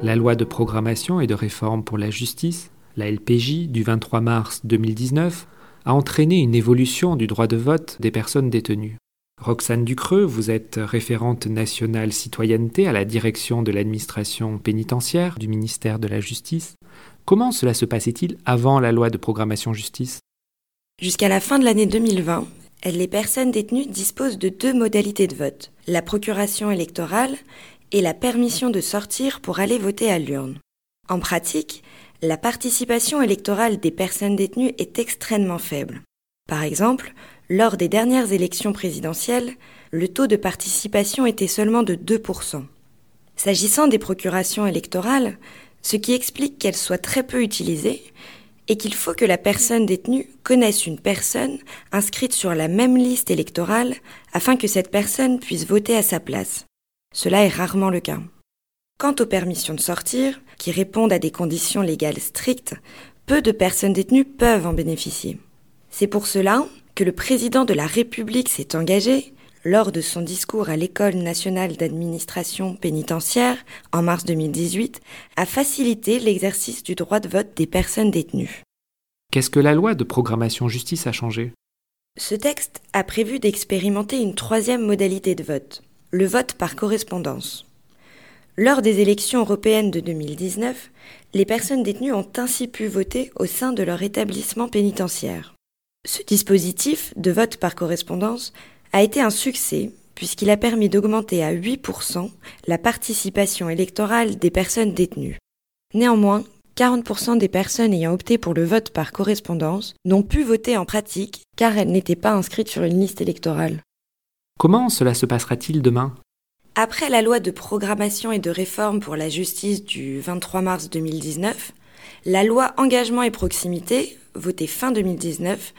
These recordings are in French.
La loi de programmation et de réforme pour la justice, la LPJ, du 23 mars 2019, a entraîné une évolution du droit de vote des personnes détenues. Roxane Ducreux, vous êtes référente nationale citoyenneté à la direction de l'administration pénitentiaire du ministère de la Justice. Comment cela se passait-il avant la loi de programmation justice? Jusqu'à la fin de l'année 2020, les personnes détenues disposent de deux modalités de vote, la procuration électorale et la permission de sortir pour aller voter à l'urne. En pratique, la participation électorale des personnes détenues est extrêmement faible. Par exemple, lors des dernières élections présidentielles, le taux de participation était seulement de 2%. S'agissant des procurations électorales, ce qui explique qu'elles soient très peu utilisées et qu'il faut que la personne détenue connaisse une personne inscrite sur la même liste électorale afin que cette personne puisse voter à sa place. Cela est rarement le cas. Quant aux permissions de sortir, qui répondent à des conditions légales strictes, peu de personnes détenues peuvent en bénéficier. C'est pour cela que le président de la République s'est engagé, lors de son discours à l'École nationale d'administration pénitentiaire en mars 2018, à faciliter l'exercice du droit de vote des personnes détenues. Qu'est-ce que la loi de programmation justice a changé? Ce texte a prévu d'expérimenter une troisième modalité de vote, le vote par correspondance. Lors des élections européennes de 2019, les personnes détenues ont ainsi pu voter au sein de leur établissement pénitentiaire. Ce dispositif de vote par correspondance a été un succès puisqu'il a permis d'augmenter à 8% la participation électorale des personnes détenues. Néanmoins, 40% des personnes ayant opté pour le vote par correspondance n'ont pu voter en pratique car elles n'étaient pas inscrites sur une liste électorale. Comment cela se passera-t-il demain? Après la loi de programmation et de réforme pour la justice du 23 mars 2019, la loi Engagement et proximité, votée fin 2019,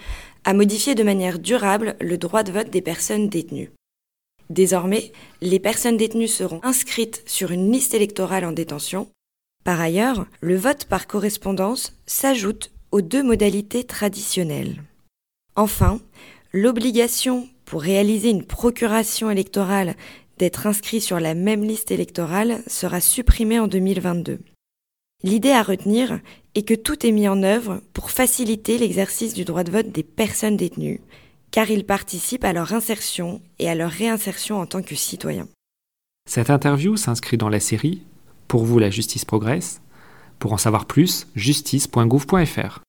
a modifié de manière durable le droit de vote des personnes détenues. Désormais, les personnes détenues seront inscrites sur une liste électorale en détention. Par ailleurs, le vote par correspondance s'ajoute aux deux modalités traditionnelles. Enfin, l'obligation pour réaliser une procuration électorale d'être inscrit sur la même liste électorale sera supprimé en 2022. L'idée à retenir est que tout est mis en œuvre pour faciliter l'exercice du droit de vote des personnes détenues, car ils participent à leur insertion et à leur réinsertion en tant que citoyens. Cette interview s'inscrit dans la série Pour vous la justice progresse. Pour en savoir plus, justice.gouv.fr.